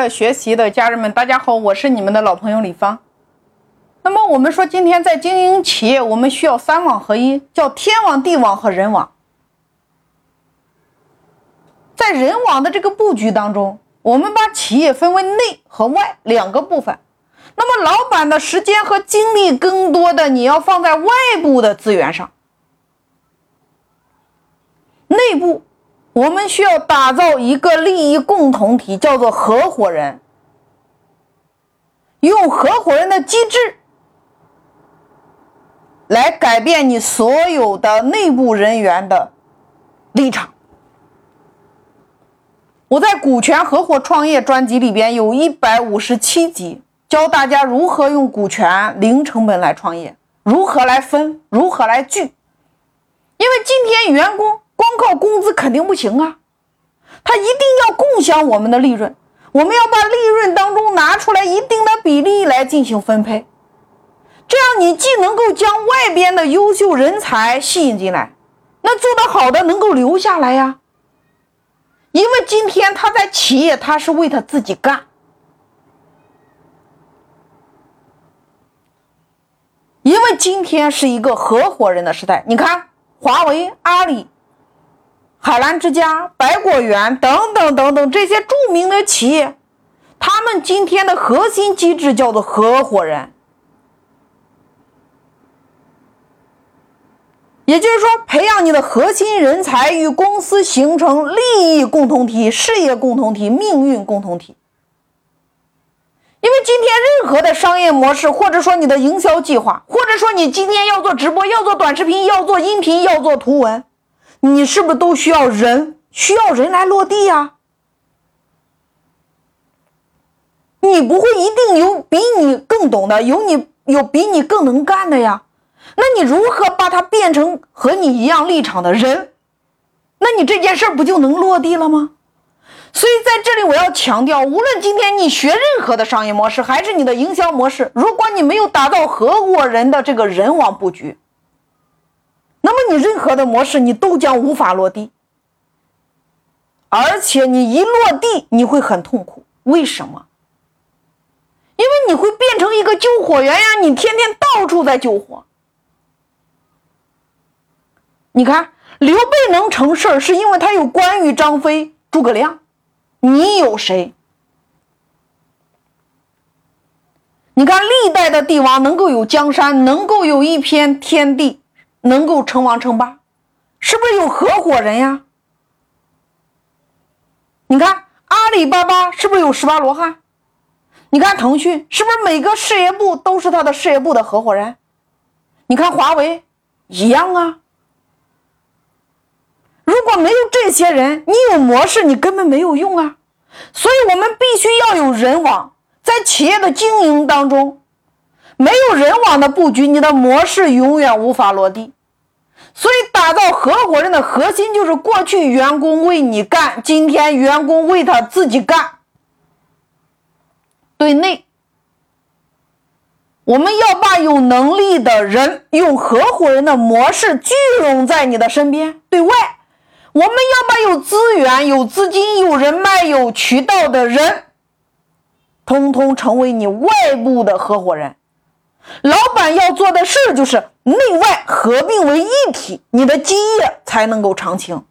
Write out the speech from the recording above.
乐学习的家人们，大家好，我是你们的老朋友李芳。那么我们说，今天在经营企业，我们需要三网合一，叫天网、地网和人网。在人网的这个布局当中，我们把企业分为内和外两个部分。那么，老板的时间和精力更多的，你要放在外部的资源上。内部。我们需要打造一个利益共同体，叫做合伙人。用合伙人的机制来改变你所有的内部人员的立场。我在股权合伙创业专辑里边有一百五十七集，教大家如何用股权零成本来创业，如何来分，如何来聚。因为今天员工。光靠工资肯定不行啊，他一定要共享我们的利润，我们要把利润当中拿出来一定的比例来进行分配，这样你既能够将外边的优秀人才吸引进来，那做得好的能够留下来呀，因为今天他在企业他是为他自己干，因为今天是一个合伙人的时代，你看华为、阿里。海澜之家、百果园等等等等这些著名的企业，他们今天的核心机制叫做合伙人，也就是说，培养你的核心人才与公司形成利益共同体、事业共同体、命运共同体。因为今天任何的商业模式，或者说你的营销计划，或者说你今天要做直播、要做短视频、要做音频、要做图文。你是不是都需要人？需要人来落地呀？你不会一定有比你更懂的，有你有比你更能干的呀？那你如何把它变成和你一样立场的人？那你这件事不就能落地了吗？所以在这里我要强调，无论今天你学任何的商业模式，还是你的营销模式，如果你没有打造合伙人的这个人网布局。那么你任何的模式，你都将无法落地，而且你一落地，你会很痛苦。为什么？因为你会变成一个救火员呀！你天天到处在救火。你看刘备能成事儿，是因为他有关羽、张飞、诸葛亮，你有谁？你看历代的帝王能够有江山，能够有一片天地。能够称王称霸，是不是有合伙人呀？你看阿里巴巴是不是有十八罗汉？你看腾讯是不是每个事业部都是他的事业部的合伙人？你看华为一样啊。如果没有这些人，你有模式你根本没有用啊。所以我们必须要有人网，在企业的经营当中。没有人网的布局，你的模式永远无法落地。所以，打造合伙人的核心就是过去员工为你干，今天员工为他自己干。对内，我们要把有能力的人用合伙人的模式聚拢在你的身边；对外，我们要把有资源、有资金、有人脉、有渠道的人，通通成为你外部的合伙人。老板要做的事就是内外合并为一体，你的基业才能够长青。